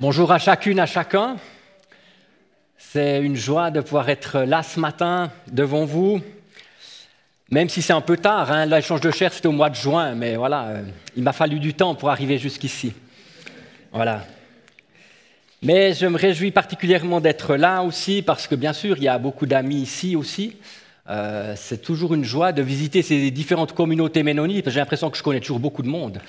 Bonjour à chacune, à chacun. C'est une joie de pouvoir être là ce matin devant vous, même si c'est un peu tard. Hein. L'échange de chair, c'était au mois de juin, mais voilà, euh, il m'a fallu du temps pour arriver jusqu'ici. Voilà. Mais je me réjouis particulièrement d'être là aussi, parce que bien sûr, il y a beaucoup d'amis ici aussi. Euh, c'est toujours une joie de visiter ces différentes communautés ménonites, parce que j'ai l'impression que je connais toujours beaucoup de monde.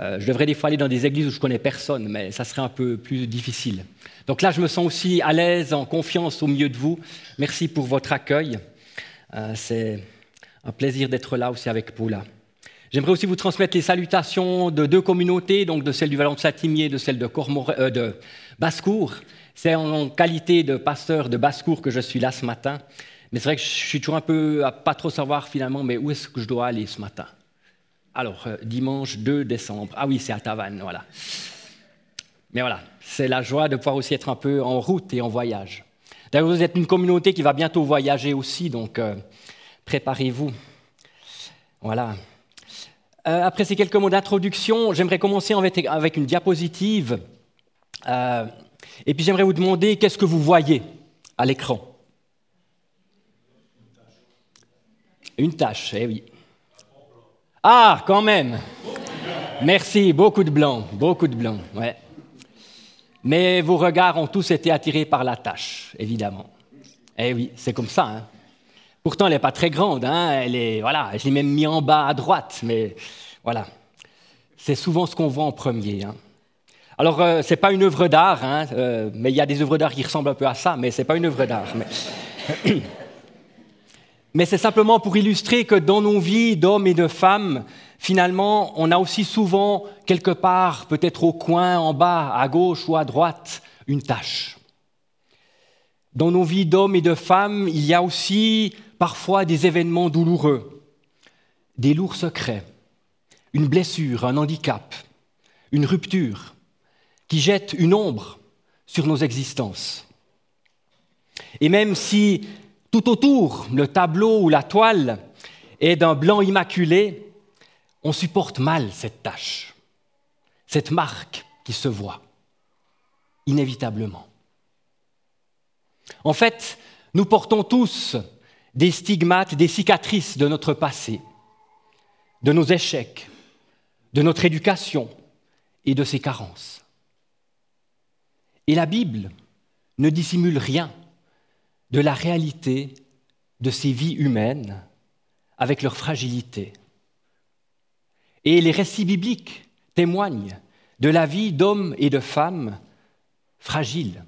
Euh, je devrais des fois aller dans des églises où je connais personne, mais ça serait un peu plus difficile. Donc là, je me sens aussi à l'aise, en confiance au milieu de vous. Merci pour votre accueil. Euh, c'est un plaisir d'être là aussi avec Paula. J'aimerais aussi vous transmettre les salutations de deux communautés, donc de celle du Vallon de Saint-Imier et de celle de, euh, de Basse-Cour. C'est en qualité de pasteur de Basse-Cour que je suis là ce matin. Mais c'est vrai que je suis toujours un peu à pas trop savoir finalement, mais où est-ce que je dois aller ce matin? Alors, euh, dimanche 2 décembre. Ah oui, c'est à Tavannes, voilà. Mais voilà, c'est la joie de pouvoir aussi être un peu en route et en voyage. D'ailleurs, vous êtes une communauté qui va bientôt voyager aussi, donc euh, préparez-vous. Voilà. Euh, après ces quelques mots d'introduction, j'aimerais commencer avec une diapositive. et puis j'aimerais vous demander qu'est-ce que vous voyez à l'écran? Une tâche, eh oui. Ah, quand même. Merci, beaucoup de blanc, beaucoup de blanc. Ouais. Mais vos regards ont tous été attirés par la tâche, évidemment. Eh oui, c'est comme ça. Hein. Pourtant, elle n'est pas très grande. Hein. Voilà, je l'ai même mis en bas à droite, mais voilà. C'est souvent ce qu'on voit en premier. Hein. Alors, euh, ce n'est pas une œuvre d'art, hein, euh, mais il y a des œuvres d'art qui ressemblent un peu à ça, mais ce n'est pas une œuvre d'art. Mais c'est simplement pour illustrer que dans nos vies d'hommes et de femmes, finalement, on a aussi souvent, quelque part, peut-être au coin, en bas, à gauche ou à droite, une tâche. Dans nos vies d'hommes et de femmes, il y a aussi parfois des événements douloureux, des lourds secrets, une blessure, un handicap, une rupture, qui jettent une ombre sur nos existences. Et même si tout autour, le tableau ou la toile est d'un blanc immaculé. On supporte mal cette tâche, cette marque qui se voit, inévitablement. En fait, nous portons tous des stigmates, des cicatrices de notre passé, de nos échecs, de notre éducation et de ses carences. Et la Bible ne dissimule rien de la réalité de ces vies humaines avec leur fragilité. Et les récits bibliques témoignent de la vie d'hommes et de femmes fragiles,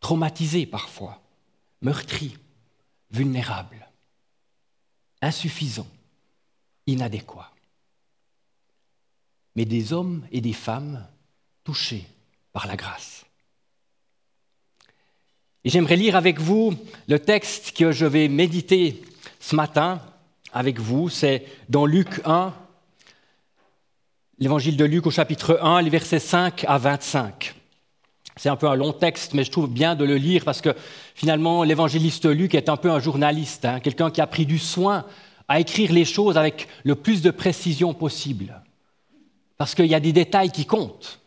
traumatisés parfois, meurtris, vulnérables, insuffisants, inadéquats. Mais des hommes et des femmes touchés par la grâce. Et j'aimerais lire avec vous le texte que je vais méditer ce matin avec vous. C'est dans Luc 1, l'évangile de Luc au chapitre 1, les versets 5 à 25. C'est un peu un long texte, mais je trouve bien de le lire parce que finalement, l'évangéliste Luc est un peu un journaliste, hein, quelqu'un qui a pris du soin à écrire les choses avec le plus de précision possible. Parce qu'il y a des détails qui comptent,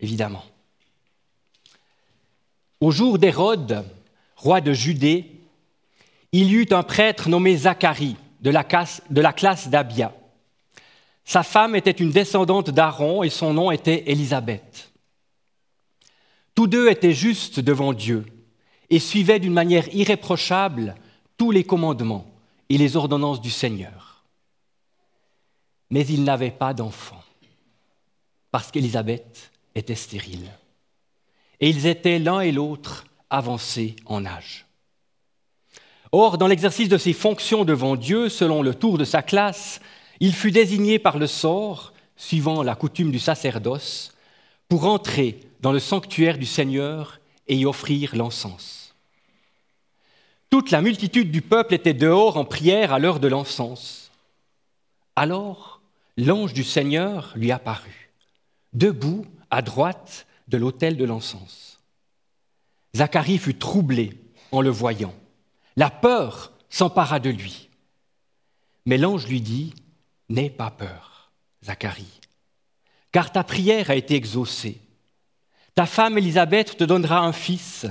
évidemment. Au jour d'Hérode, roi de Judée, il y eut un prêtre nommé Zacharie de la, classe d'Abia. Sa femme était une descendante d'Aaron et son nom était Élisabeth. Tous deux étaient justes devant Dieu et suivaient d'une manière irréprochable tous les commandements et les ordonnances du Seigneur. Mais ils n'avaient pas d'enfant parce qu'Élisabeth était stérile et ils étaient l'un et l'autre avancés en âge. Or, dans l'exercice de ses fonctions devant Dieu, selon le tour de sa classe, il fut désigné par le sort, suivant la coutume du sacerdoce, pour entrer dans le sanctuaire du Seigneur et y offrir l'encens. Toute la multitude du peuple était dehors en prière à l'heure de l'encens. Alors, l'ange du Seigneur lui apparut, debout à droite de l'autel de l'encens. Zacharie fut troublé en le voyant. La peur s'empara de lui. Mais l'ange lui dit, N'aie pas peur, Zacharie, car ta prière a été exaucée. Ta femme Élisabeth te donnera un fils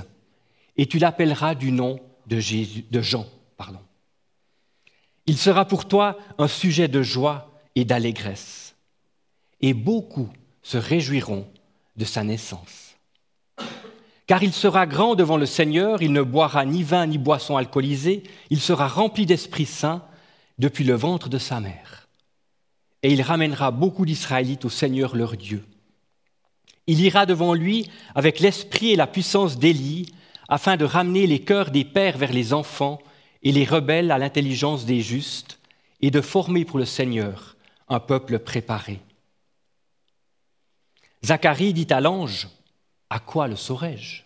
et tu l'appelleras du nom de, Jean. Il sera pour toi un sujet de joie et d'allégresse, et beaucoup se réjouiront de sa naissance. Car il sera grand devant le Seigneur, il ne boira ni vin ni boisson alcoolisée, il sera rempli d'Esprit Saint depuis le ventre de sa mère. Et il ramènera beaucoup d'Israélites au Seigneur leur Dieu. Il ira devant lui avec l'esprit et la puissance d'Élie, afin de ramener les cœurs des pères vers les enfants et les rebelles à l'intelligence des justes, et de former pour le Seigneur un peuple préparé. Zacharie dit à l'ange, À quoi le saurais-je?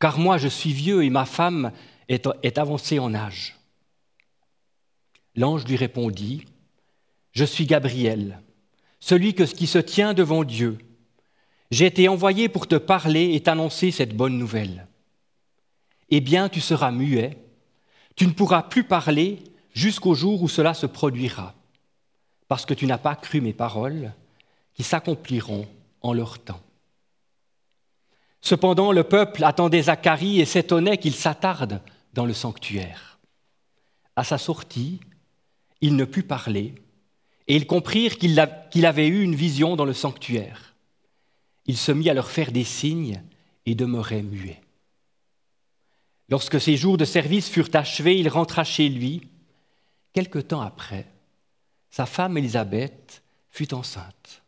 Car moi je suis vieux et ma femme est, avancée en âge. L'ange lui répondit, Je suis Gabriel, celui qui se tient devant Dieu. J'ai été envoyé pour te parler et t'annoncer cette bonne nouvelle. Eh bien, tu seras muet, tu ne pourras plus parler jusqu'au jour où cela se produira, parce que tu n'as pas cru mes paroles, qui s'accompliront en leur temps. Cependant, le peuple attendait Zacharie et s'étonnait qu'il s'attarde dans le sanctuaire. À sa sortie, il ne put parler, et ils comprirent qu'il avait eu une vision dans le sanctuaire. Il se mit à leur faire des signes et demeurait muet. Lorsque ses jours de service furent achevés, il rentra chez lui. Quelque temps après, sa femme Élisabeth fut enceinte.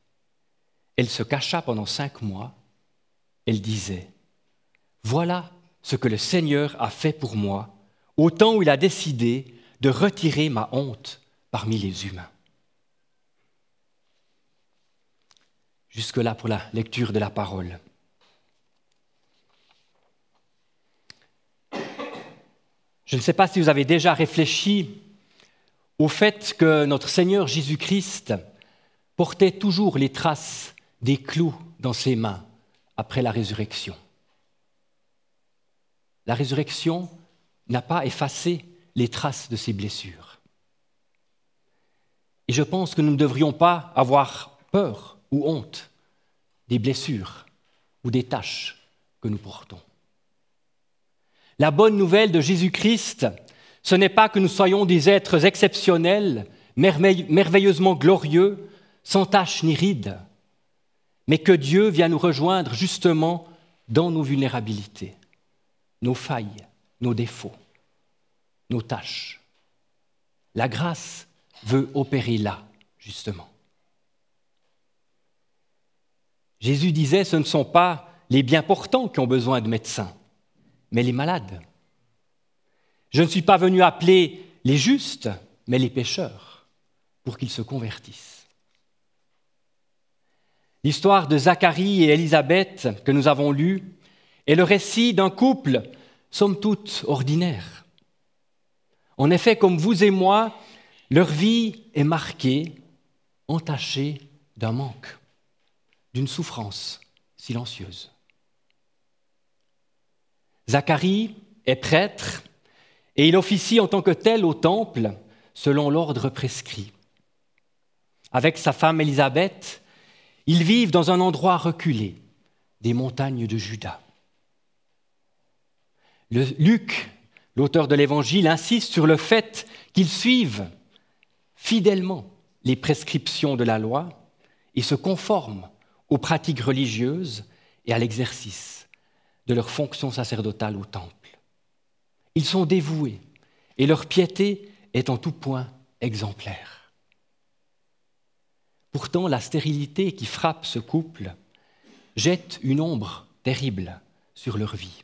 Elle se cacha pendant cinq mois. Elle disait, Voilà ce que le Seigneur a fait pour moi, au temps où il a décidé de retirer ma honte parmi les humains. Jusque-là pour la lecture de la parole. Je ne sais pas si vous avez déjà réfléchi au fait que notre Seigneur Jésus-Christ portait toujours les traces des clous dans ses mains après la résurrection. La résurrection n'a pas effacé les traces de ses blessures. Et je pense que nous ne devrions pas avoir peur ou honte des blessures ou des tâches que nous portons. La bonne nouvelle de Jésus-Christ, ce n'est pas que nous soyons des êtres exceptionnels, merveilleusement glorieux, sans tache ni ride, mais que Dieu vient nous rejoindre justement dans nos vulnérabilités, nos failles, nos défauts, nos tâches. La grâce veut opérer là, justement. Jésus disait, ce ne sont pas les bien portants qui ont besoin de médecins, mais les malades. Je ne suis pas venu appeler les justes, mais les pécheurs, pour qu'ils se convertissent. L'histoire de Zacharie et Élisabeth que nous avons lue est le récit d'un couple, somme toute, ordinaire. En effet, comme vous et moi, leur vie est marquée, entachée d'un manque d'une souffrance silencieuse. Zacharie est prêtre et il officie en tant que tel au temple selon l'ordre prescrit. Avec sa femme Élisabeth, ils vivent dans un endroit reculé des montagnes de Juda. Luc, l'auteur de l'Évangile, insiste sur le fait qu'ils suivent fidèlement les prescriptions de la loi et se conforment aux pratiques religieuses et à l'exercice de leur fonction sacerdotale au temple. Ils sont dévoués et leur piété est en tout point exemplaire. Pourtant, la stérilité qui frappe ce couple jette une ombre terrible sur leur vie.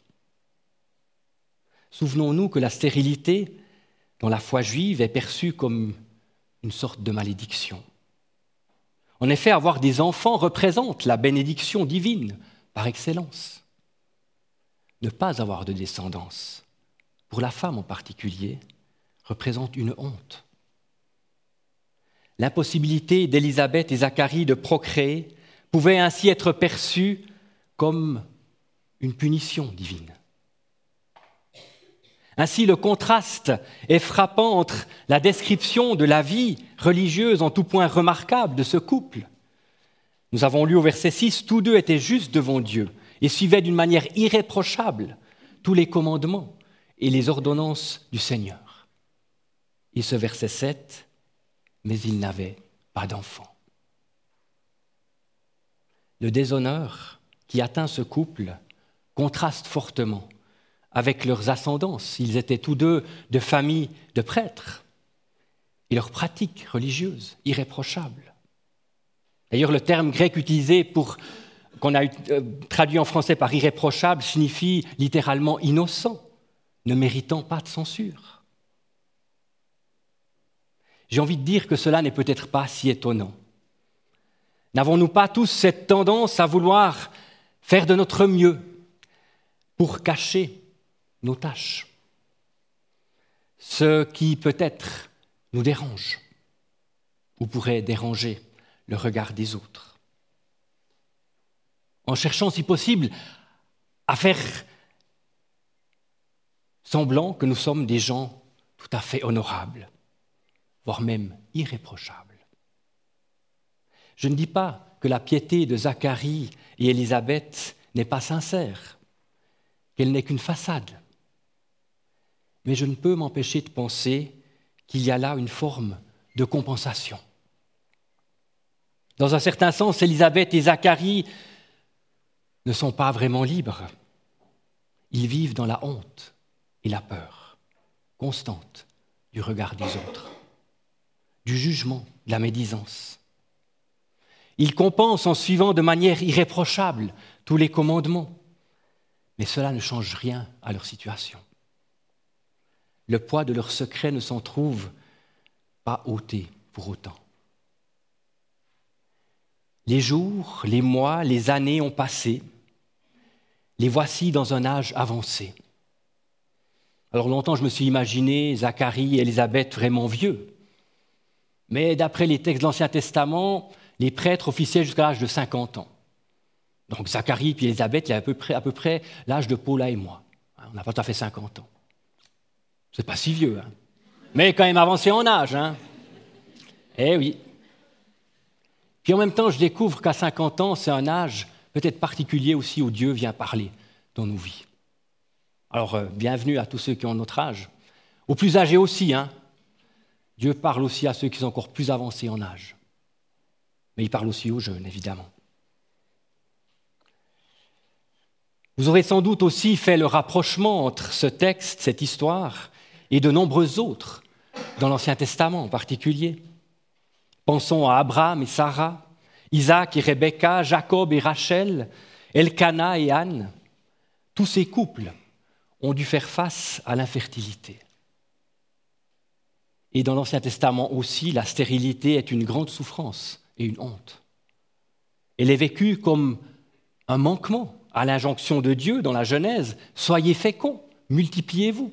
Souvenons-nous que la stérilité, dans la foi juive, est perçue comme une sorte de malédiction. En effet, avoir des enfants représente la bénédiction divine par excellence. Ne pas avoir de descendance, pour la femme en particulier, représente une honte. L'impossibilité d'Élisabeth et Zacharie de procréer pouvait ainsi être perçue comme une punition divine. Ainsi, le contraste est frappant entre la description de la vie religieuse en tout point remarquable de ce couple, Nous avons lu au verset 6, tous deux étaient justes devant Dieu et suivaient d'une manière irréprochable tous les commandements et les ordonnances du Seigneur. Et ce verset 7, mais ils n'avaient pas d'enfant. Le déshonneur qui atteint ce couple contraste fortement avec leurs ascendances. Ils étaient tous deux de familles de prêtres et leurs pratiques religieuses irréprochables. D'ailleurs, le terme grec utilisé pour qu'on a euh, traduit en français par irréprochable signifie littéralement innocent, ne méritant pas de censure. J'ai envie de dire que cela n'est peut-être pas si étonnant. N'avons-nous pas tous cette tendance à vouloir faire de notre mieux pour cacher nos tâches? Ce qui peut-être nous dérange ou pourrait déranger le regard des autres. En cherchant, si possible, à faire semblant que nous sommes des gens tout à fait honorables, voire même irréprochables. Je ne dis pas que la piété de Zacharie et Élisabeth n'est pas sincère, qu'elle n'est qu'une façade. Mais je ne peux m'empêcher de penser qu'il y a là une forme de compensation. Dans un certain sens, Élisabeth et Zacharie ne sont pas vraiment libres. Ils vivent dans la honte et la peur constante du regard des autres, du jugement, de la médisance. Ils compensent en suivant de manière irréprochable tous les commandements, mais cela ne change rien à leur situation. Le poids de leurs secrets ne s'en trouve pas ôté pour autant. Les jours, les mois, les années ont passé. Les voici dans un âge avancé. Alors longtemps, je me suis imaginé Zacharie et Élisabeth vraiment vieux. Mais d'après les textes de l'Ancien Testament, les prêtres officiaient jusqu'à l'âge de 50 ans. Donc Zacharie et Élisabeth, il y a à peu près, à peu près l'âge de Paula et moi. Hein, on n'a pas tout à fait 50 ans. C'est pas si vieux, hein. mais quand même avancé en âge. Hein. Eh oui. Puis en même temps, je découvre qu'à 50 ans, c'est un âge peut-être particulier aussi où Dieu vient parler dans nos vies. Alors, euh, bienvenue à tous ceux qui ont notre âge. Aux plus âgés aussi, hein. Dieu parle aussi à ceux qui sont encore plus avancés en âge. Mais il parle aussi aux jeunes, évidemment. Vous aurez sans doute aussi fait le rapprochement entre ce texte, cette histoire, et de nombreux autres, dans l'Ancien Testament en particulier. Pensons à Abraham et Sarah, Isaac et Rebecca, Jacob et Rachel, Elkanah et Anne. Tous ces couples ont dû faire face à l'infertilité. Et dans l'Ancien Testament aussi, la stérilité est une grande souffrance et une honte. Elle est vécue comme un manquement à l'injonction de Dieu dans la Genèse, soyez féconds, multipliez-vous.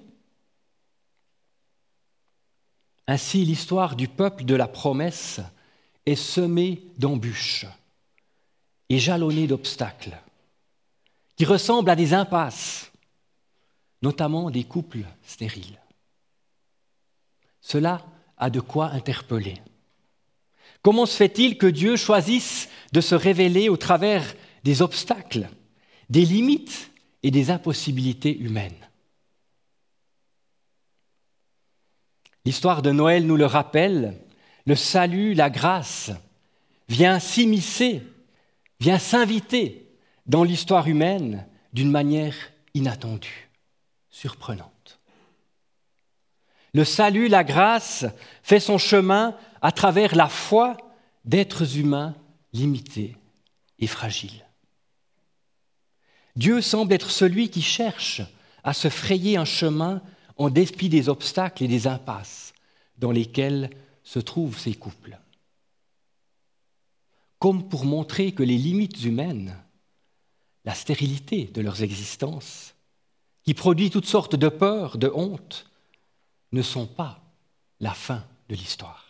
Ainsi, l'histoire du peuple de la promesse est semée d'embûches et jalonnée d'obstacles qui ressemblent à des impasses, notamment des couples stériles. Cela a de quoi interpeller. Comment se fait-il que Dieu choisisse de se révéler au travers des obstacles, des limites et des impossibilités humaines? L'histoire de Noël nous le rappelle, le salut, la grâce vient s'immiscer, vient s'inviter dans l'histoire humaine d'une manière inattendue, surprenante. Le salut, la grâce fait son chemin à travers la foi d'êtres humains limités et fragiles. Dieu semble être celui qui cherche à se frayer un chemin en dépit des obstacles et des impasses dans lesquels se trouvent ces couples. Comme pour montrer que les limites humaines, la stérilité de leurs existences, qui produit toutes sortes de peurs, de honte, ne sont pas la fin de l'histoire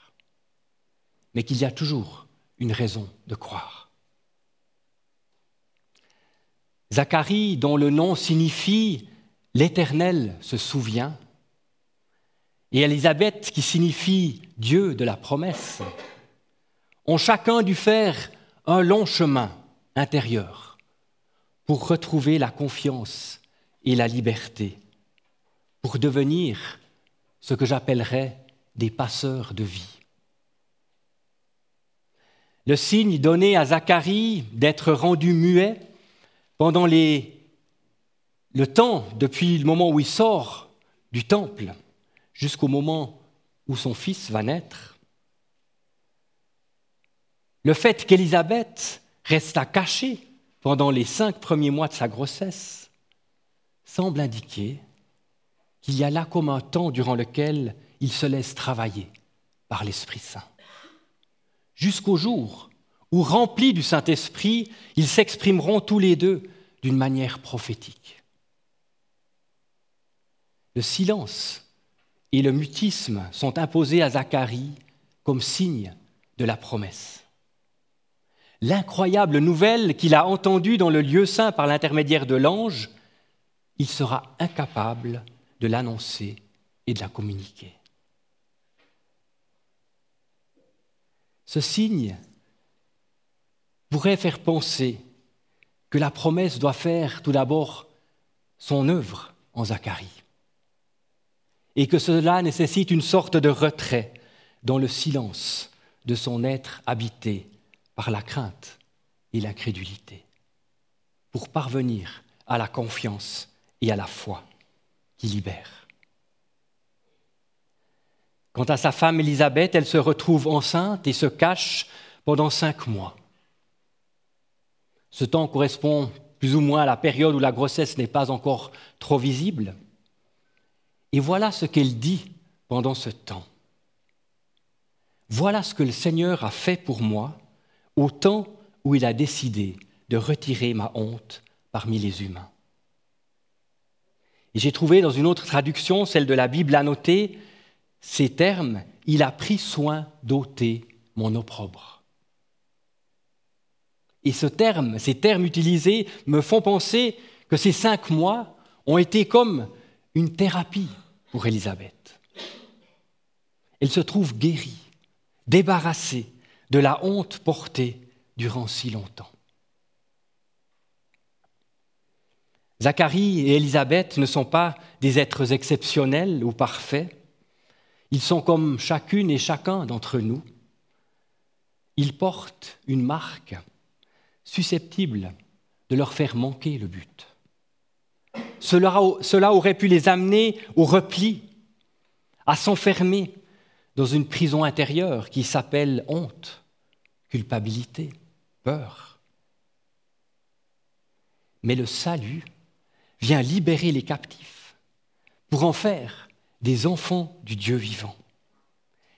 mais qu'il y a toujours une raison de croire. Zacharie, dont le nom signifie L'Éternel se souvient, et Élisabeth, qui signifie Dieu de la promesse, ont chacun dû faire un long chemin intérieur pour retrouver la confiance et la liberté, pour devenir ce que j'appellerais des passeurs de vie. Le signe donné à Zacharie d'être rendu muet pendant le temps depuis le moment où il sort du temple jusqu'au moment où son fils va naître. Le fait qu'Élisabeth resta cachée pendant les cinq premiers mois de sa grossesse semble indiquer qu'il y a là comme un temps durant lequel il se laisse travailler par l'Esprit Saint. Jusqu'au jour où, remplis du Saint-Esprit, ils s'exprimeront tous les deux d'une manière prophétique. Le silence et le mutisme sont imposés à Zacharie comme signe de la promesse. L'incroyable nouvelle qu'il a entendue dans le lieu saint par l'intermédiaire de l'ange, il sera incapable de l'annoncer et de la communiquer. Ce signe pourrait faire penser que la promesse doit faire tout d'abord son œuvre en Zacharie et que cela nécessite une sorte de retrait dans le silence de son être habité par la crainte et l'incrédulité pour parvenir à la confiance et à la foi qui libère. Quant à sa femme Élisabeth, elle se retrouve enceinte et se cache pendant cinq mois. Ce temps correspond plus ou moins à la période où la grossesse n'est pas encore trop visible. Et voilà ce qu'elle dit pendant ce temps. Voilà ce que le Seigneur a fait pour moi au temps où il a décidé de retirer ma honte parmi les humains. Et j'ai trouvé dans une autre traduction, celle de la Bible annotée, ces termes, il a pris soin d'ôter mon opprobre. Et ce terme, ces termes utilisés me font penser que ces cinq mois ont été comme une thérapie pour Élisabeth. Elle se trouve guérie, débarrassée de la honte portée durant si longtemps. Zacharie et Élisabeth ne sont pas des êtres exceptionnels ou parfaits. Ils sont comme chacune et chacun d'entre nous. Ils portent une marque susceptible de leur faire manquer le but. Cela, cela aurait pu les amener au repli, à s'enfermer dans une prison intérieure qui s'appelle honte, culpabilité, peur. Mais le salut vient libérer les captifs pour en faire des enfants du Dieu vivant,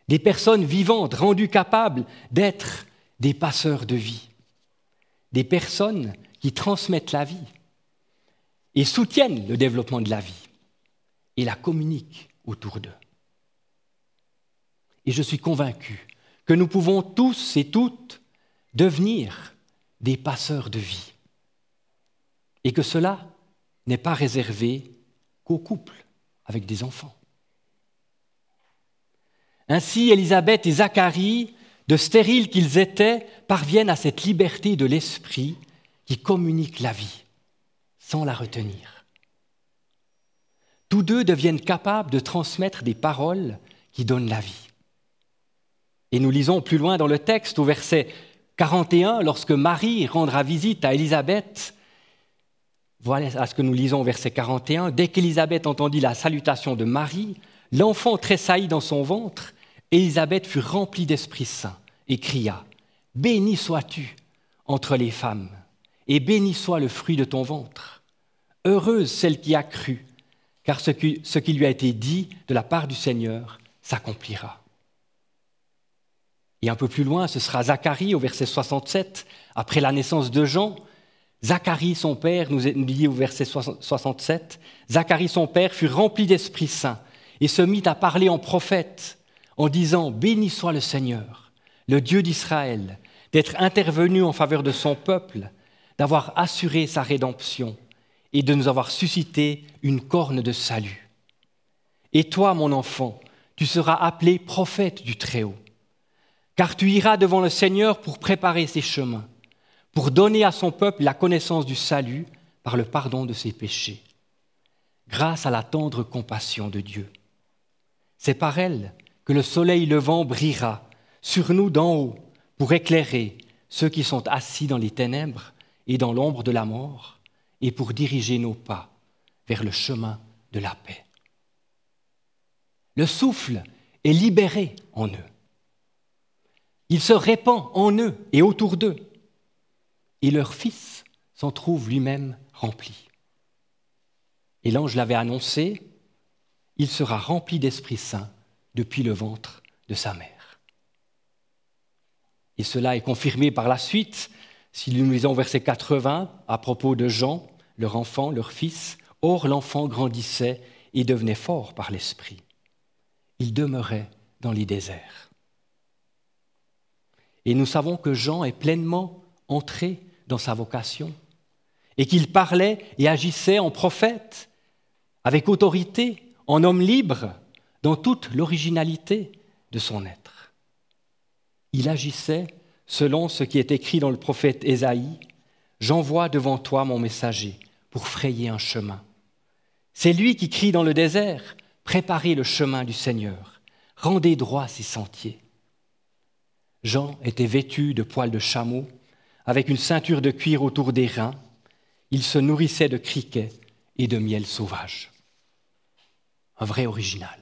des personnes vivantes rendues capables d'être des passeurs de vie, des personnes qui transmettent la vie et soutiennent le développement de la vie et la communiquent autour d'eux. Et je suis convaincu que nous pouvons tous et toutes devenir des passeurs de vie. Et que cela n'est pas réservé qu'aux couples avec des enfants. Ainsi, Élisabeth et Zacharie, de stériles qu'ils étaient, parviennent à cette liberté de l'esprit qui communique la vie, sans la retenir. Tous deux deviennent capables de transmettre des paroles qui donnent la vie. Et nous lisons plus loin dans le texte, au verset 41, lorsque Marie rendra visite à Élisabeth, voilà ce que nous lisons au verset 41. Dès qu'Élisabeth entendit la salutation de Marie, l'enfant tressaillit dans son ventre. Élisabeth fut remplie d'Esprit Saint et cria Béni sois-tu entre les femmes, et béni soit le fruit de ton ventre. Heureuse celle qui a cru, car ce qui, ce qui lui a été dit de la part du Seigneur s'accomplira. Et un peu plus loin, ce sera Zacharie au verset 67, après la naissance de Jean, Zacharie, son père, nous dit au verset 67, Zacharie, son père, fut rempli d'Esprit Saint et se mit à parler en prophète en disant, Béni soit le Seigneur, le Dieu d'Israël, d'être intervenu en faveur de son peuple, d'avoir assuré sa rédemption et de nous avoir suscité une corne de salut. Et toi, mon enfant, tu seras appelé prophète du Très-Haut, car tu iras devant le Seigneur pour préparer ses chemins pour donner à son peuple la connaissance du salut par le pardon de ses péchés, grâce à la tendre compassion de Dieu. C'est par elle que le soleil levant brillera sur nous d'en haut pour éclairer ceux qui sont assis dans les ténèbres et dans l'ombre de la mort, et pour diriger nos pas vers le chemin de la paix. Le souffle est libéré en eux. Il se répand en eux et autour d'eux. Et leur Fils s'en trouve lui-même rempli. Et l'ange l'avait annoncé, il sera rempli d'Esprit Saint depuis le ventre de sa mère. Et cela est confirmé par la suite, si nous lisons verset 80 à propos de Jean, leur enfant, leur fils. Or l'enfant grandissait et devenait fort par l'Esprit. Il demeurait dans les déserts. Et nous savons que Jean est pleinement entré dans sa vocation et qu'il parlait et agissait en prophète, avec autorité, en homme libre, dans toute l'originalité de son être. Il agissait selon ce qui est écrit dans le prophète Ésaïe, J'envoie devant toi mon messager pour frayer un chemin. C'est lui qui crie dans le désert, Préparez le chemin du Seigneur, rendez droit ses sentiers. Jean était vêtu de poils de chameau, avec une ceinture de cuir autour des reins. Il se nourrissait de criquets et de miel sauvage. Un vrai original.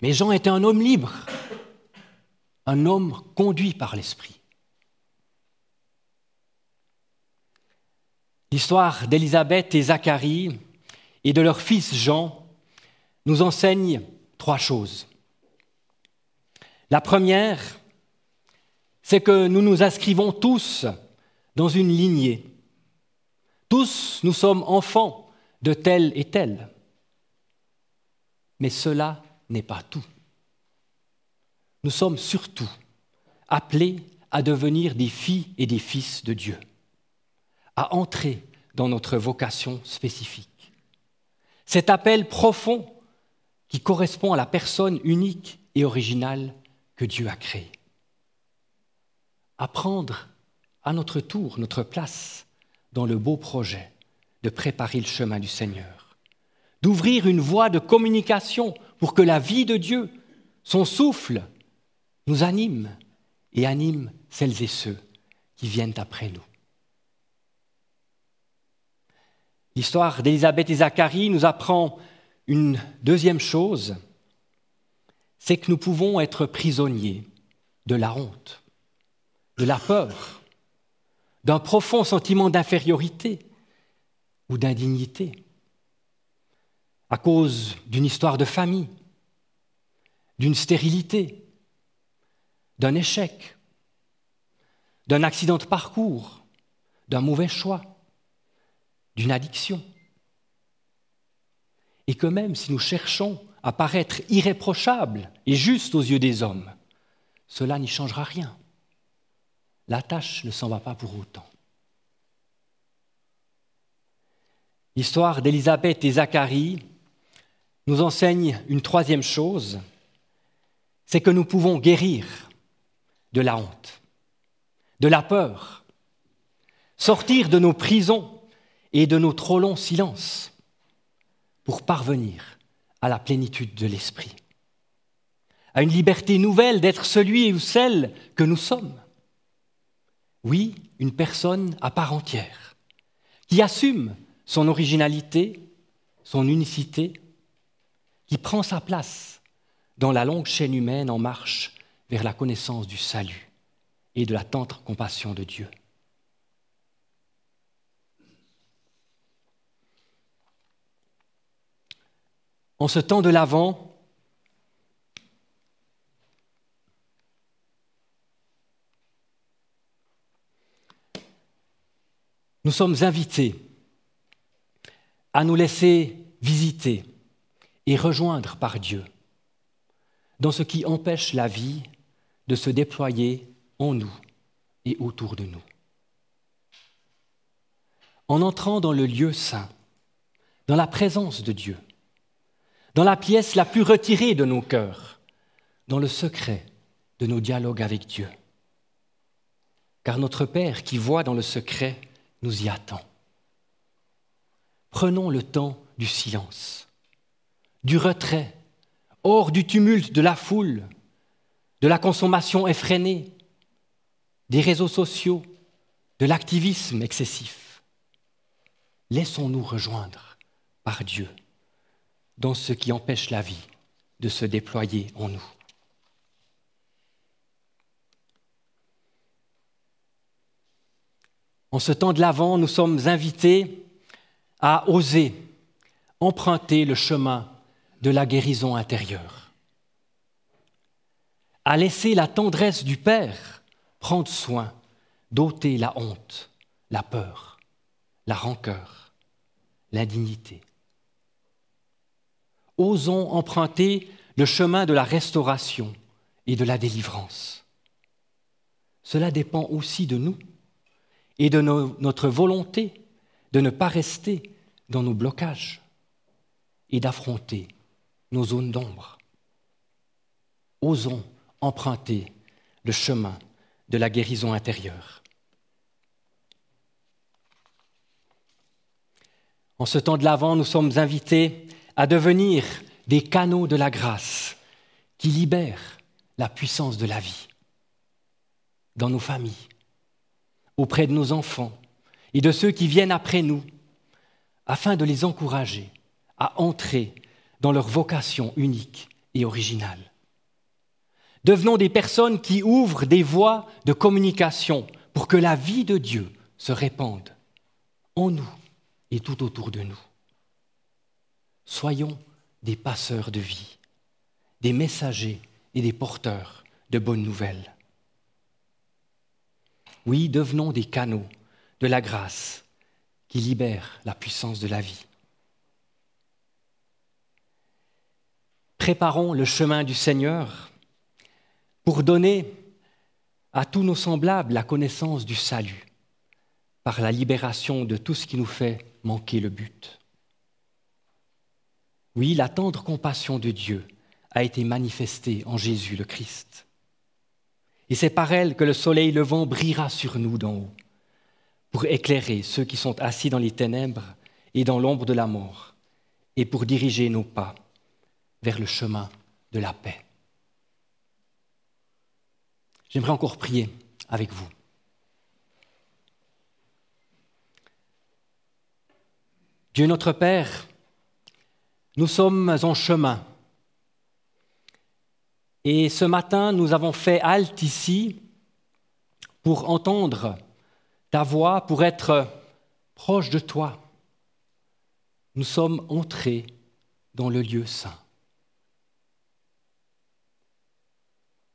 Mais Jean était un homme libre, un homme conduit par l'Esprit. L'histoire d'Élisabeth et Zacharie et de leur fils Jean nous enseigne trois choses. La première, c'est que nous nous inscrivons tous dans une lignée. Tous, nous sommes enfants de tel et tel. Mais cela n'est pas tout. Nous sommes surtout appelés à devenir des filles et des fils de Dieu, à entrer dans notre vocation spécifique. Cet appel profond qui correspond à la personne unique et originale que Dieu a créée. À prendre à notre tour notre place dans le beau projet de préparer le chemin du Seigneur, d'ouvrir une voie de communication pour que la vie de Dieu, son souffle, nous anime et anime celles et ceux qui viennent après nous. L'histoire d'Élisabeth et Zacharie nous apprend une deuxième chose, c'est que nous pouvons être prisonniers de la honte, de la peur, d'un profond sentiment d'infériorité ou d'indignité à cause d'une histoire de famille, d'une stérilité, d'un échec, d'un accident de parcours, d'un mauvais choix, d'une addiction. Et que même si nous cherchons à paraître irréprochables et justes aux yeux des hommes, cela n'y changera rien. La tâche ne s'en va pas pour autant. L'histoire d'Élisabeth et Zacharie nous enseigne une troisième chose, c'est que nous pouvons guérir de la honte, de la peur, sortir de nos prisons et de nos trop longs silences pour parvenir à la plénitude de l'esprit, à une liberté nouvelle d'être celui ou celle que nous sommes. Oui, une personne à part entière, qui assume son originalité, son unicité, qui prend sa place dans la longue chaîne humaine en marche vers la connaissance du salut et de la tendre compassion de Dieu. En ce temps de l'Avent, nous sommes invités à nous laisser visiter et rejoindre par Dieu dans ce qui empêche la vie de se déployer en nous et autour de nous. En entrant dans le lieu saint, dans la présence de Dieu, dans la pièce la plus retirée de nos cœurs, dans le secret de nos dialogues avec Dieu. car notre Père qui voit dans le secret nous y attend. Prenons le temps du silence, du retrait, hors du tumulte de la foule, de la consommation effrénée, des réseaux sociaux, de l'activisme excessif. Laissons-nous rejoindre par Dieu dans ce qui empêche la vie de se déployer en nous. En ce temps de l'Avent, nous sommes invités à oser emprunter le chemin de la guérison intérieure, à laisser la tendresse du Père prendre soin d'ôter la honte, la peur, la rancœur, l'indignité. Osons emprunter le chemin de la restauration et de la délivrance. Cela dépend aussi de nous et de notre volonté de ne pas rester dans nos blocages et d'affronter nos zones d'ombre. Osons emprunter le chemin de la guérison intérieure. En ce temps de l'Avent, nous sommes invités à devenir des canaux de la grâce qui libèrent la puissance de la vie dans nos familles, auprès de nos enfants et de ceux qui viennent après nous, afin de les encourager à entrer dans leur vocation unique et originale. Devenons des personnes qui ouvrent des voies de communication pour que la vie de Dieu se répande en nous et tout autour de nous. Soyons des passeurs de vie, des messagers et des porteurs de bonnes nouvelles. Oui, devenons des canaux de la grâce qui libère la puissance de la vie. Préparons le chemin du Seigneur pour donner à tous nos semblables la connaissance du salut par la libération de tout ce qui nous fait manquer le but. Oui, la tendre compassion de Dieu a été manifestée en Jésus le Christ. Et c'est par elle que le soleil levant brillera sur nous d'en haut, pour éclairer ceux qui sont assis dans les ténèbres et dans l'ombre de la mort, et pour diriger nos pas vers le chemin de la paix. J'aimerais encore prier avec vous. Dieu notre Père, nous sommes en chemin. Et ce matin, nous avons fait halte ici pour entendre ta voix, pour être proche de toi. Nous sommes entrés dans le lieu saint.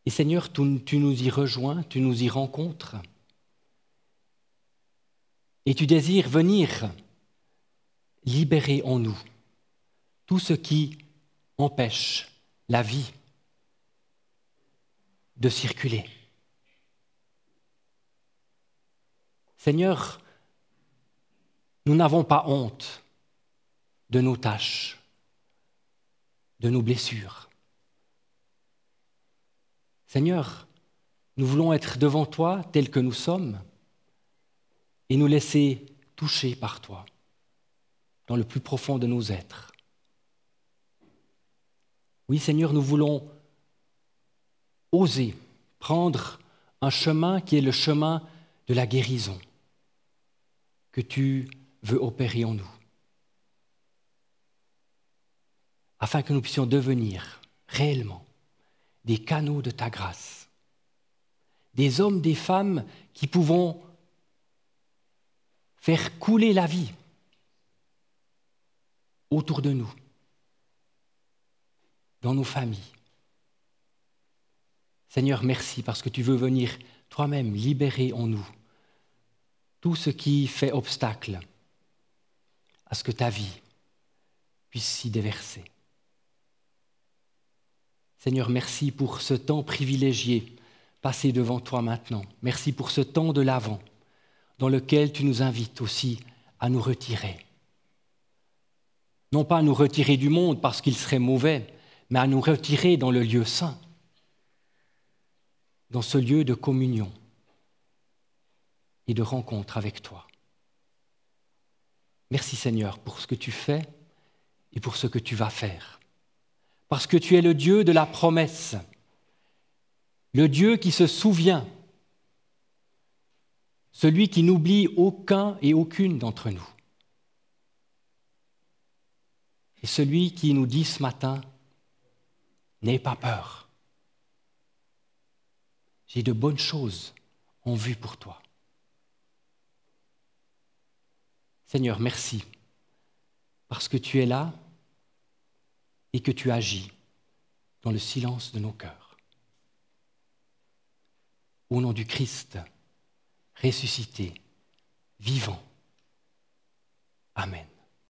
Et Seigneur, tu, nous y rejoins, tu nous y rencontres. Et tu désires venir libérer en nous tout ce qui empêche la vie de circuler. Seigneur, nous n'avons pas honte de nos tâches, de nos blessures. Seigneur, nous voulons être devant toi tels que nous sommes et nous laisser toucher par toi dans le plus profond de nos êtres. Oui, Seigneur, nous voulons oser prendre un chemin qui est le chemin de la guérison que tu veux opérer en nous, afin que nous puissions devenir réellement des canaux de ta grâce, des hommes, des femmes qui pouvons faire couler la vie autour de nous dans nos familles. Seigneur, merci parce que tu veux venir toi-même libérer en nous tout ce qui fait obstacle à ce que ta vie puisse s'y déverser. Seigneur, merci pour ce temps privilégié passé devant toi maintenant. Merci pour ce temps de l'avant dans lequel tu nous invites aussi à nous retirer. Non pas à nous retirer du monde parce qu'il serait mauvais, mais à nous retirer dans le lieu saint, dans ce lieu de communion, et de rencontre avec toi. Merci Seigneur pour ce que tu fais et pour ce que tu vas faire. Parce que tu es le Dieu de la promesse, le Dieu qui se souvient, celui qui n'oublie aucun et aucune d'entre nous. Et celui qui nous dit ce matin, n'aie pas peur. J'ai de bonnes choses en vue pour toi. Seigneur, merci, parce que tu es là et que tu agis dans le silence de nos cœurs. Au nom du Christ, ressuscité, vivant. Amen.